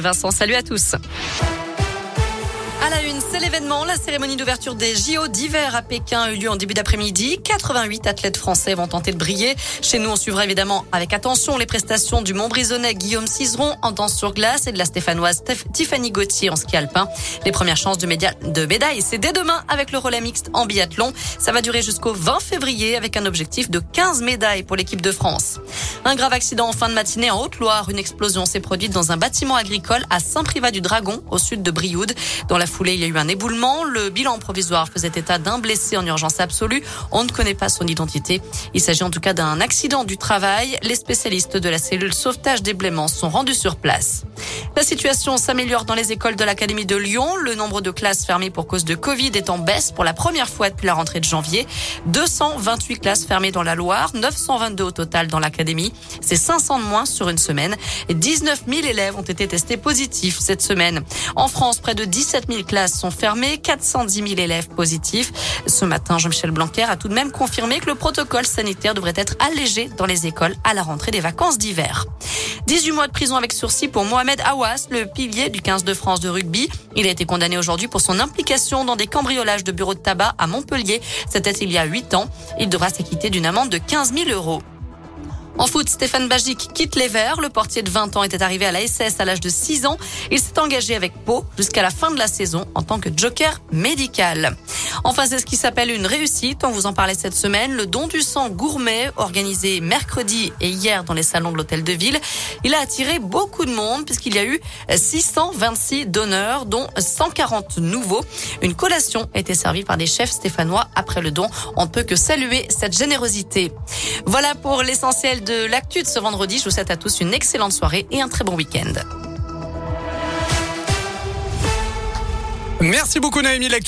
Vincent, salut à tous. À la une, c'est l'événement. La cérémonie d'ouverture des JO d'hiver à Pékin a eu lieu en début d'après-midi. 88 athlètes français vont tenter de briller. Chez nous, on suivra évidemment avec attention les prestations du Montbrisonnais Guillaume Cizeron en danse sur glace et de la Stéphanoise Tiffany Gauthier en ski alpin. Les premières chances de, de médaille, c'est dès demain avec le relais mixte en biathlon. Ça va durer jusqu'au 20 février avec un objectif de 15 médailles pour l'équipe de France. Un grave accident en fin de matinée en Haute-Loire. Une explosion s'est produite dans un bâtiment agricole à Saint-Privat-du-Dragon, au sud de Brioude. Dans la foulée, il y a eu un éboulement. Le bilan provisoire faisait état d'un blessé en urgence absolue. On ne connaît pas son identité. Il s'agit en tout cas d'un accident du travail. Les spécialistes de la cellule sauvetage des blaiements sont rendus sur place. La situation s'améliore dans les écoles de l'Académie de Lyon. Le nombre de classes fermées pour cause de Covid est en baisse pour la première fois depuis la rentrée de janvier. 228 classes fermées dans la Loire, 922 au total dans l'Académie. C'est 500 de moins sur une semaine. 19 000 élèves ont été testés positifs cette semaine. En France, près de 17 000 classes sont fermées, 410 000 élèves positifs. Ce matin, Jean-Michel Blanquer a tout de même confirmé que le protocole sanitaire devrait être allégé dans les écoles à la rentrée des vacances d'hiver. 18 mois de prison avec sursis pour Mohamed Awas, le pilier du 15 de France de rugby. Il a été condamné aujourd'hui pour son implication dans des cambriolages de bureaux de tabac à Montpellier. C'était il y a 8 ans. Il devra s'acquitter d'une amende de 15 000 euros. En foot, Stéphane Bagic quitte les Verts. Le portier de 20 ans était arrivé à la SS à l'âge de 6 ans. Il s'est engagé avec Pau jusqu'à la fin de la saison en tant que joker médical. Enfin, c'est ce qui s'appelle une réussite. On vous en parlait cette semaine. Le don du sang gourmet organisé mercredi et hier dans les salons de l'hôtel de ville. Il a attiré beaucoup de monde puisqu'il y a eu 626 donneurs, dont 140 nouveaux. Une collation a été servie par des chefs stéphanois après le don. On ne peut que saluer cette générosité. Voilà pour l'essentiel de l'actu de ce vendredi. Je vous souhaite à tous une excellente soirée et un très bon week-end. Merci beaucoup Naomi. L'actu